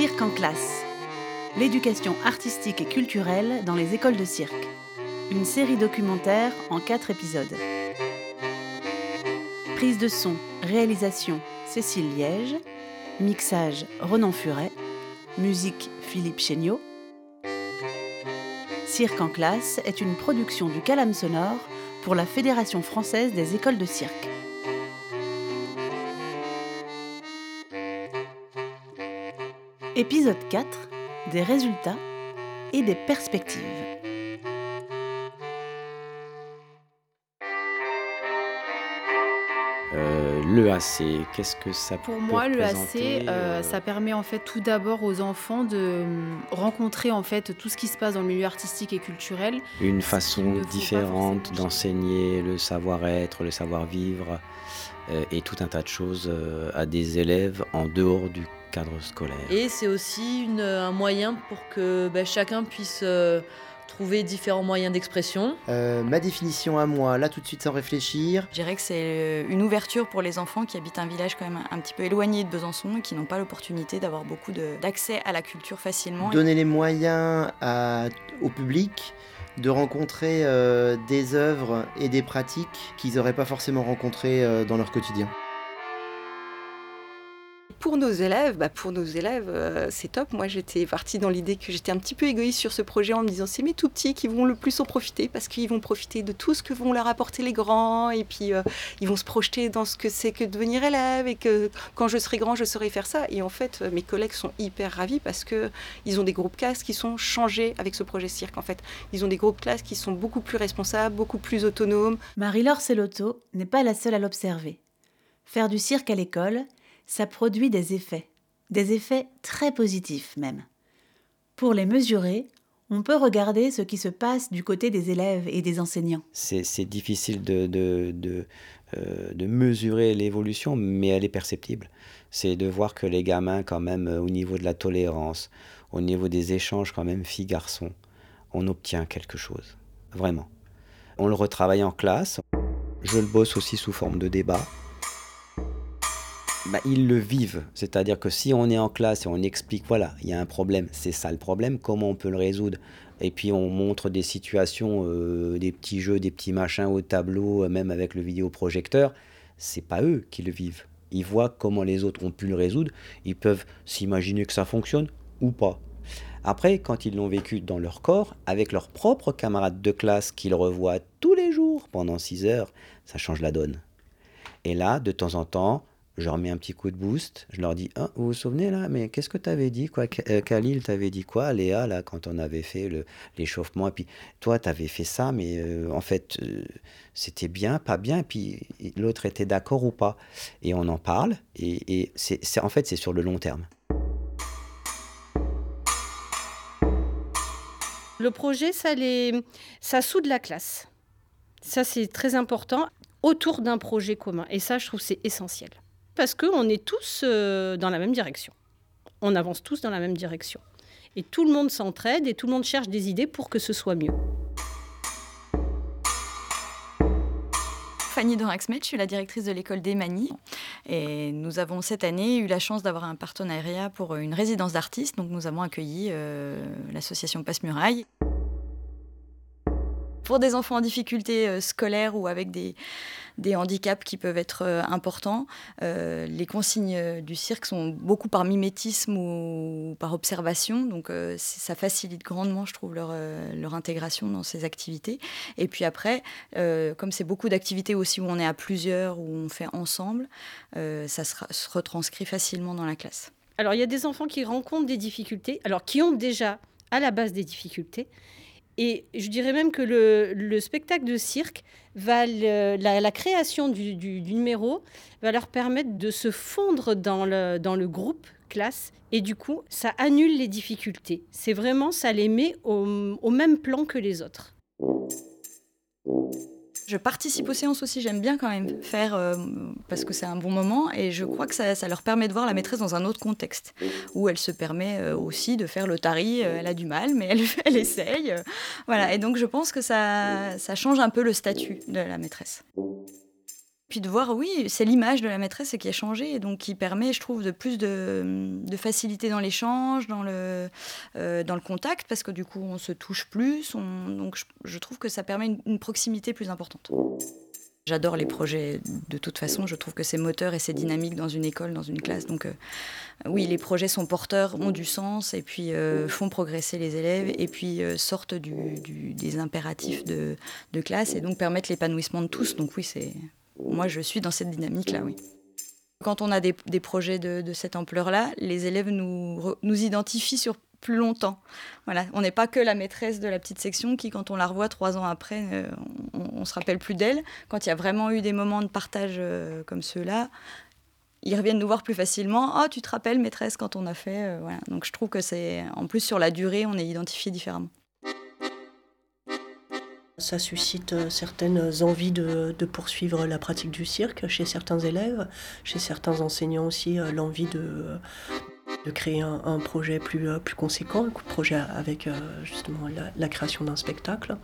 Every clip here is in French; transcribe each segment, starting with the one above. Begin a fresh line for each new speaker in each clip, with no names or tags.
Cirque en classe. L'éducation artistique et culturelle dans les écoles de cirque. Une série documentaire en quatre épisodes. Prise de son, réalisation Cécile Liège, mixage Renan Furet, musique Philippe Chéniaud. Cirque en classe est une production du Calame Sonore pour la Fédération française des écoles de cirque. Épisode 4 Des résultats et des perspectives.
Euh, L'EAC, qu'est-ce que ça
Pour
peut
moi, l'EAC, euh,
euh,
ça permet en fait tout d'abord aux enfants de hum, rencontrer en fait tout ce qui se passe dans le milieu artistique et culturel.
une façon différente d'enseigner le savoir-être, le savoir-vivre euh, et tout un tas de choses euh, à des élèves en dehors du cadre scolaire.
Et c'est aussi une- un moyen pour que bah, chacun puisse euh, trouver différents moyens d'expression.
Euh, ma définition à moi, là tout de suite sans réfléchir,
Je dirais que c'est euh, une ouverture pour les enfants qui habitent un village quand même un petit peu éloigné de Besançon et qui n'ont pas l'opportunité d'avoir beaucoup de- d'accès à la culture facilement.
donner les moyens à- au public de rencontrer euh, des œuvres et des pratiques qu'ils n'auraient pas forcément rencontrées euh, dans leur quotidien.
Pour nos élèves, bah pour nos élèves, euh, c'est top. Moi, j'étais partie dans l'idée que j'étais un petit peu égoïste sur ce projet en me disant c'est mes tout petits qui vont le plus en profiter parce qu'ils vont profiter de tout ce que vont leur apporter les grands et puis euh, ils vont se projeter dans ce que c'est que devenir élève et que quand je serai grand, je saurai faire ça. Et en fait, mes collègues sont hyper ravis parce que ils ont des groupes classes qui sont changés avec ce projet cirque. En fait, ils ont des groupes classes qui sont beaucoup plus responsables, beaucoup plus autonomes.
Marie-Laure Sellotto n'est pas la seule à l'observer. Faire du cirque à l'école, ça produit des effets, des effets très positifs même. Pour les mesurer, on peut regarder ce qui se passe du côté des élèves et des enseignants.
C'est difficile euh, de mesurer l'évolution, mais elle est perceptible. C'est de voir que les gamins, quand même, euh, au niveau de la tolérance, au niveau des échanges, quand même, filles-garçons, on obtient quelque chose. Vraiment. On le retravaille en classe. Je le bosse aussi sous forme de débat. Bah, ils le vivent. C'est-à-dire que si on est en classe et on explique, voilà, il y a un problème, c'est ça le problème, comment on peut le résoudre? Et puis on montre des situations, euh, des petits jeux, des petits machins au tableau, euh, même avec le vidéoprojecteur, c'est pas eux qui le vivent. Ils voient comment les autres ont pu le résoudre, ils peuvent s'imaginer que ça fonctionne ou pas. Après, quand ils l'ont vécu dans leur corps, avec leurs propres camarades de classe qu'ils revoient tous les jours pendant 6 heures, ça change la donne. Et là, de temps en temps, je leur mets un petit coup de boost. Je leur dis Ah, Vous vous souvenez là Mais qu'est-ce que tu avais dit quoi? Euh, Khalil, t'avais dit quoi Léa, là, quand on avait fait l'échauffement? Et puis toi, tu avais fait ça, mais euh, en fait, euh, c'était bien, pas bien. Et puis l'autre était d'accord ou pas. Et on en parle. Et, et c'est- en fait, c'est sur le long terme.
Le projet, ça, les... ça soude la classe. Ça, c'est très important autour d'un projet commun. Et ça, je trouve, c'est essentiel. Parce qu'on est tous euh, dans la même direction. On avance tous dans la même direction. Et tout le monde s'entraide et tout le monde cherche des idées pour que ce soit mieux.
Fanny Doraxmet, je suis la directrice de l'école des Manies. Et nous avons cette année eu la chance d'avoir un partenariat pour une résidence d'artistes. Donc nous avons accueilli euh, l'association Passe-Muraille. Pour des enfants en difficulté euh, scolaire ou avec des, handicaps qui peuvent être euh, importants, euh, les consignes du cirque sont beaucoup par mimétisme ou par observation. Donc ça facilite grandement, je trouve, leur, intégration dans ces activités. Et puis après, comme c'est beaucoup d'activités aussi où on est à plusieurs, où on fait ensemble, ça se retranscrit facilement dans la classe.
Alors, il y a des enfants qui rencontrent des difficultés, alors qui ont déjà à la base des difficultés. Et je dirais même que le, le spectacle de cirque, va la, création du, numéro va leur permettre de se fondre dans le, dans le groupe classe. Et du coup, ça annule les difficultés. C'est vraiment, ça les met au même plan que les autres.
Je participe aux séances aussi, j'aime bien quand même faire euh, parce que c'est un bon moment et je crois que ça, leur permet de voir la maîtresse dans un autre contexte où elle se permet euh, aussi de faire le tari. euh, elle a du mal, mais elle, essaye. voilà, et donc je pense que ça change un peu le statut de la maîtresse. Puis de voir, oui, c'est l'image de la maîtresse qui a changé, et donc qui permet, je trouve, de plus de, facilité dans l'échange, dans le, euh, dans le contact, parce que du coup, on se touche plus. donc, je, trouve que ça permet une, proximité plus importante. J'adore les projets de toute façon, je trouve que c'est moteur et c'est dynamique dans une école, dans une classe. Donc euh, oui, les projets sont porteurs, ont du sens et puis euh, font progresser les élèves et puis sortent des impératifs de classe et donc permettent l'épanouissement de tous. Donc oui, c'est moi, je suis dans cette dynamique-là, oui. Quand on a des, projets de, cette ampleur-là, les élèves nous, identifient sur plus longtemps. Voilà, on n'est pas que la maîtresse de la petite section qui, quand on la revoit trois ans après, euh, on, ne se rappelle plus d'elle. Quand il y a vraiment eu des moments de partage euh, comme ceux-là, ils reviennent nous voir plus facilement. Oh, tu te rappelles, maîtresse, quand on a fait. Euh, voilà. Donc je trouve que c'est, en plus, sur la durée, on est identifié différemment.
Ça suscite euh, certaines envies de, poursuivre la pratique du cirque chez certains élèves, chez certains enseignants aussi, euh, l'envie de, de créer un, projet plus, euh, conséquent, un projet avec justement la, création d'un spectacle.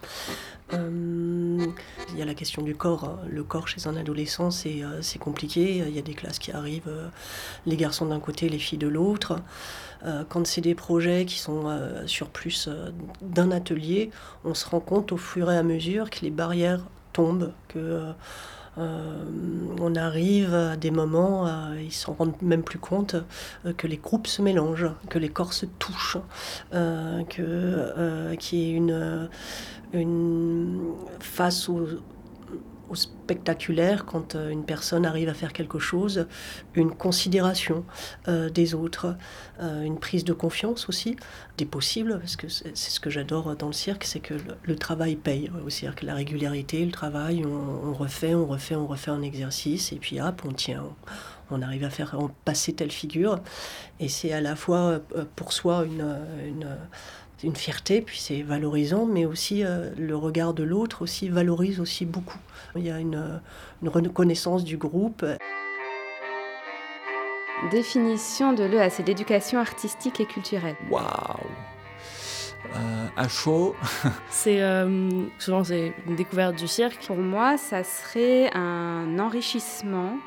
il y a la question du corps. Hein. Le corps chez un adolescent, c'est compliqué. Il y a des classes qui arrivent, les garçons d'un côté, les filles de l'autre. Euh, quand c'est des projets qui sont euh, sur plus euh, d'un atelier, on se rend compte au fur et à mesure que les barrières tombent, que on arrive à des où ils s'en rendent même plus compte que les groupes se mélangent, que les corps se touchent, que qu'il y ait une, une face aux au spectaculaire quand euh, une personne arrive à faire quelque chose, une considération euh, des autres, euh, une prise de confiance aussi, des possibles, parce que c'est ce que j'adore dans le cirque, c'est que le, travail paye au cirque, la régularité, le travail, on, refait, on refait, on refait un exercice, et puis hop, on tient. On, arrive à faire passer telle figure, et c'est à la fois pour soi une une fierté, puis c'est valorisant, mais aussi le regard de l'autre aussi valorise aussi beaucoup. Il y a une, reconnaissance du groupe.
Définition de l'EAC, l'éducation artistique et culturelle.
Waouh euh, À chaud.
c'est euh, souvent c'est une découverte du cirque.
Pour moi, ça serait un enrichissement,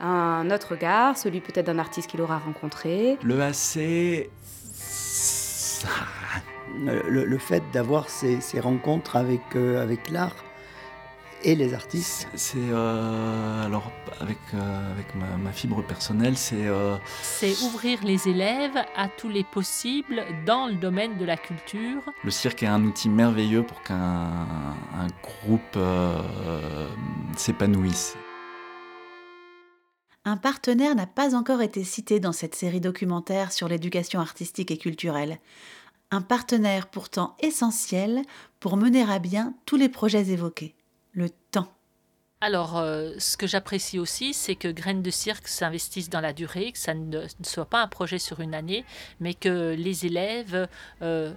un autre regard, celui peut-être d'un artiste qu'il aura rencontré.
L'EAC,
le, le, fait d'avoir ces, ces, rencontres avec, euh, avec l'art et les artistes
C'est euh, alors avec, euh, avec ma, fibre personnelle, c'est euh,
c'est ouvrir les élèves à tous les possibles dans le domaine de la culture.
Le cirque est un outil merveilleux pour qu'un un groupe s'épanouisse.
Un partenaire n'a pas encore été cité dans cette série documentaire sur l'éducation artistique et culturelle. Un partenaire pourtant essentiel pour mener à bien tous les projets évoqués le temps.
Alors, euh, ce que j'apprécie aussi, c'est que Graines de Cirque s'investissent dans la durée, que ça ne, soit pas un projet sur une année, mais que les élèves, euh,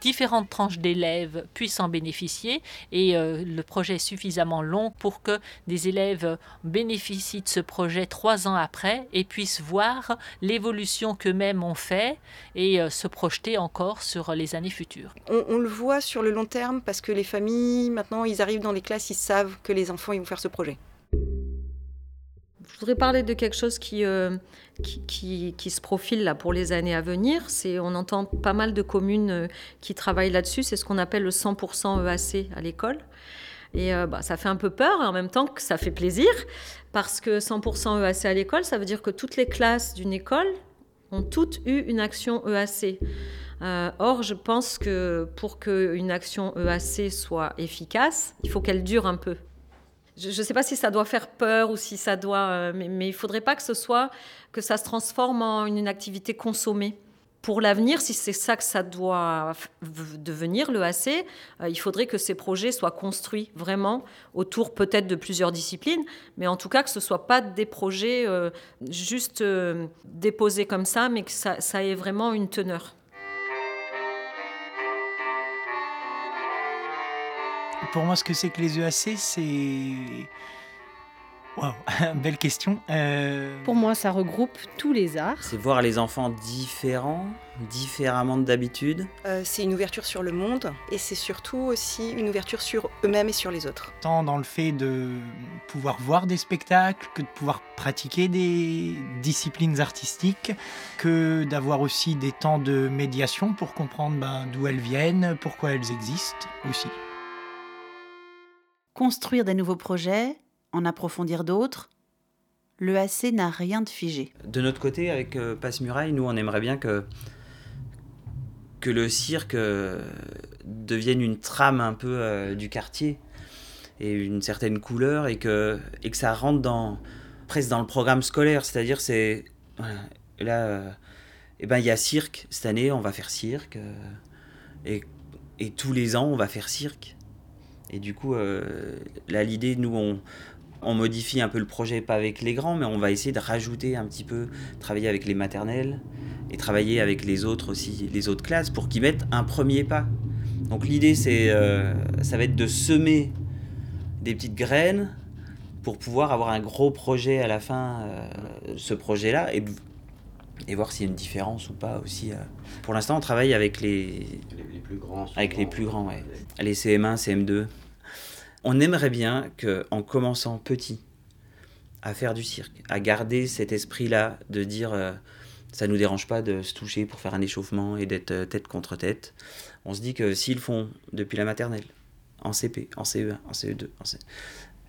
différentes tranches d'élèves, puissent en bénéficier. Et euh, le projet est suffisamment long pour que des élèves bénéficient de ce projet trois ans après et puissent voir l'évolution qu'eux-mêmes ont fait et se projeter encore sur les années futures.
On, on, le voit sur le long terme parce que les familles, maintenant, ils arrivent dans les classes, ils savent que les enfants, ils vont faire projet
Je voudrais parler de quelque chose qui, euh, qui, qui, se profile là pour les années à venir. On entend pas mal de communes euh, qui travaillent là-dessus. C'est ce qu'on appelle le 100% EAC à l'école. Et euh, bah, ça fait un peu peur et en même temps que ça fait plaisir parce que 100% EAC à l'école, ça veut dire que toutes les classes d'une école ont toutes eu une action EAC. or, je pense que pour qu'une action EAC soit efficace, il faut qu'elle dure un peu. Je ne sais pas si ça doit faire peur ou si ça doit, euh, mais, il il faudrait pas que ce soit que ça se transforme en une activité consommée. Pour l'avenir, si c'est ça que ça doit devenir, le AC, euh, il faudrait que ces projets soient construits vraiment autour peut-être de plusieurs disciplines, mais en tout cas que ce ne soit pas des projets euh, juste déposés comme ça, mais que ça ait vraiment une teneur.
Pour moi, ce que c'est que les EAC, c'est Wow, belle question. Euh,
Pour moi, ça regroupe tous les arts.
C'est voir les enfants différents, différemment d'habitude.
Euh, c'est une ouverture sur le monde et c'est surtout aussi une ouverture sur eux-mêmes et sur les autres.
Tant dans le fait de pouvoir voir des spectacles, que de pouvoir pratiquer des disciplines artistiques, que d'avoir aussi des temps de médiation pour comprendre ben, d'où elles viennent, pourquoi elles existent aussi.
Construire des nouveaux projets, en approfondir d'autres, l'EAC n'a rien de figé.
De notre côté, avec euh, Passe Muraille, nous, on aimerait bien que, que le cirque euh, devienne une trame un peu euh, du quartier et une certaine couleur et que, et que ça rentre dans, presque dans le programme scolaire. C'est-à-dire, c'est. là, eh ben, il y a cirque. Cette année, on va faire cirque. et, et tous les ans, on va faire cirque. Et du coup, là, l'idée, nous, on, on modifie un peu le projet, pas avec les grands, mais on va essayer de rajouter un petit peu, travailler avec les maternelles et travailler avec les autres aussi, les autres classes, pour qu'ils mettent un premier pas. Donc l'idée, c'est, euh, ça va être de semer des petites graines pour pouvoir avoir un gros projet à la fin, euh, ce projet-là, et, et voir s'il y a une différence ou pas aussi. Euh. Pour l'instant, on travaille avec les, les, plus grands. Avec les plus grands, ouais. Les CM1, CM2. On aimerait bien qu'en commençant petit à faire du cirque, à garder cet esprit-là de dire euh, ça nous dérange pas de se toucher pour faire un échauffement et d'être euh, tête contre tête. On se dit que s'ils font depuis la maternelle, en CP, en CE1, en CE2, en CE...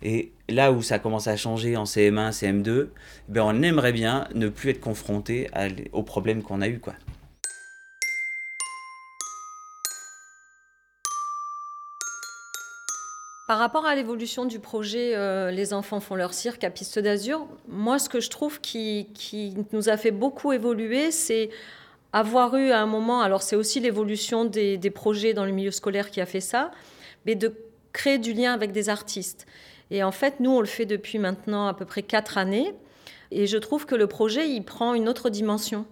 et là où ça commence à changer en CM1, CM2, ben on aimerait bien ne plus être confronté aux problèmes qu'on a eu quoi.
Par rapport à l'évolution du projet euh, Les enfants font leur cirque à Piste d'Azur, moi ce que je trouve qui, nous a fait beaucoup évoluer, c'est avoir eu à un moment, alors c'est aussi l'évolution des, projets dans le milieu scolaire qui a fait ça, mais de créer du lien avec des artistes. Et en fait, nous, on le fait depuis maintenant à peu près quatre années, et je trouve que le projet, il prend une autre dimension.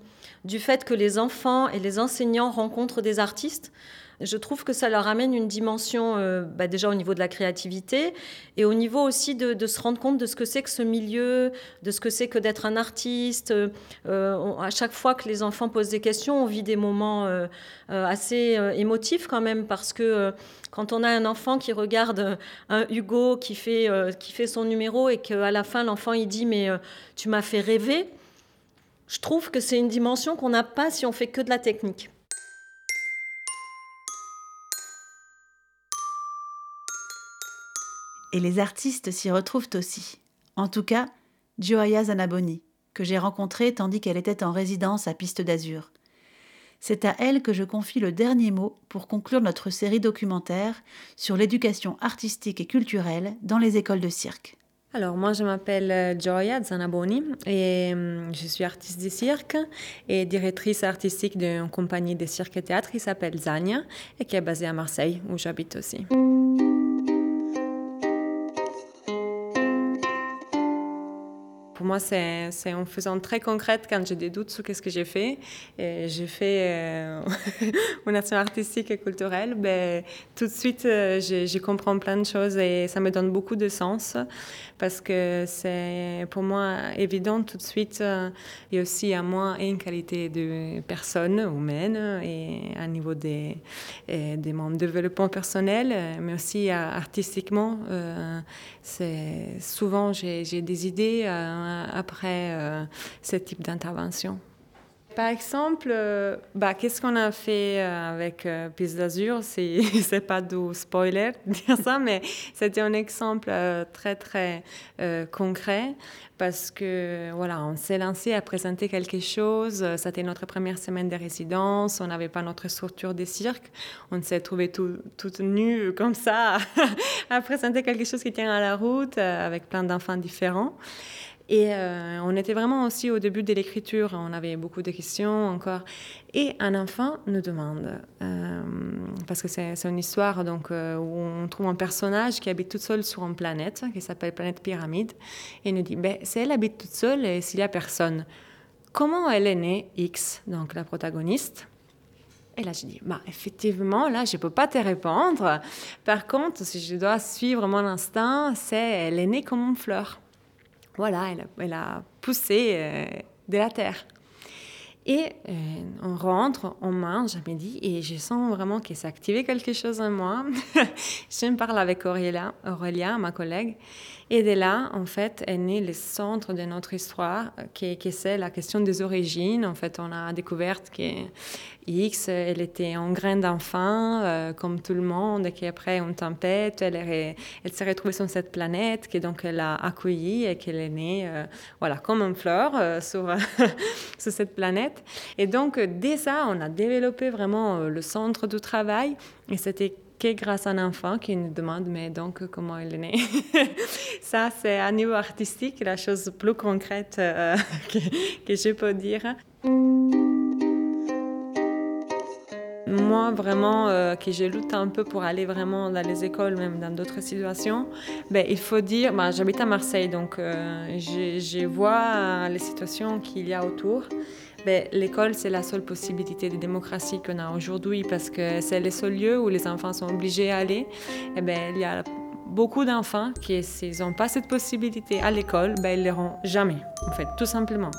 Du fait que les enfants et les enseignants rencontrent des artistes je trouve que ça leur amène une dimension euh, bah, déjà au niveau de la créativité et au niveau aussi de, se rendre compte de ce que c'est que ce milieu, de ce que c'est que d'être un artiste. Euh, à chaque fois que les enfants posent des questions, on vit des moments euh, assez émotifs quand même parce que quand on a un enfant qui regarde un Hugo qui fait, qui fait son numéro et qu'à la fin l'enfant il dit mais tu m'as fait rêver, je trouve que c'est une dimension qu'on n'a pas si on fait que de la technique.
Et les artistes s'y retrouvent aussi. En tout cas, Gioia Zanaboni, que j'ai rencontrée tandis qu'elle était en résidence à Piste d'Azur. C'est à elle que je confie le dernier mot pour conclure notre série documentaire sur l'éducation artistique et culturelle dans les écoles de cirque.
Alors moi je m'appelle Gioia Zanaboni et hum, je suis artiste de cirque et directrice artistique d'une compagnie de cirque et théâtre qui s'appelle Zania et qui est basée à Marseille où j'habite aussi. Pour moi, c'est en faisant très concrète quand j'ai des doutes sur qu'est-ce que j'ai fait. J'ai fait euh, une action artistique et culturelle. Ben, tout de suite, euh, je, comprends plein de choses et ça me donne beaucoup de sens parce que c'est pour moi évident tout de suite. Euh, il y a aussi à moi une qualité de personne humaine et à niveau des, des mon développement personnel, mais aussi artistiquement. c'est souvent j'ai des idées après euh, ce type d'intervention? Par exemple, euh, bah, qu'est-ce qu'on a fait euh, avec Piste d'Azur? C'est n'est pas du spoiler dire ça, mais c'était un exemple très très concret parce que voilà, on s'est lancé à présenter quelque chose. C'était notre première semaine de résidence. On n'avait pas notre structure de cirque. On s'est trouvé tout, tout nus comme ça à présenter quelque chose qui tient à la route avec plein d'enfants différents. Et euh, on était vraiment aussi au début de l'écriture, on avait beaucoup de questions encore. Et un enfant nous demande, euh, parce que c'est une histoire donc, euh, où on trouve un personnage qui habite toute seule sur une planète, qui s'appelle Planète Pyramide, et nous dit, ben, si elle habite toute seule et s'il n'y a personne, comment elle est née, X, donc la protagoniste? Et là, je dis, bah, effectivement, là, je ne peux pas te répondre. Par contre, si je dois suivre mon instinct, c'est elle est née comme une fleur. Voilà, elle, a poussé euh, de la terre. Et euh, on rentre, on mange à midi et je sens vraiment qu'il s'est activé quelque chose en moi. je me parle avec Aurélia, Aurélia, ma collègue. Et de là, en fait, est né le centre de notre histoire, qui, qui c'est la question des origines. En fait, on a découvert que X, elle était en grain d'enfant, euh, comme tout le monde, et qu'après une tempête, elle, s'est retrouvée sur cette planète, que donc elle a accueilli et qu'elle est née, euh, voilà, comme une fleur euh, sur cette planète. Et donc, dès ça, on a développé vraiment le centre du travail, et c'était que grâce à un enfant qui nous demande mais donc comment il est né? Ça, c'est à niveau artistique la chose plus concrète que, je peux dire. Moi, vraiment, euh, que je lutte un peu pour aller vraiment dans les écoles, même dans d'autres situations, ben, il faut dire, ben, j'habite à Marseille, donc euh, je, vois les situations qu'il y a autour. Ben, l'école, c'est la seule possibilité de démocratie qu'on a aujourd'hui parce que c'est le seul lieu où les enfants sont obligés à aller. Et ben, il y a beaucoup d'enfants qui, s'ils n'ont pas cette possibilité à l'école, ben, ils ne l'iront jamais, en fait, tout simplement.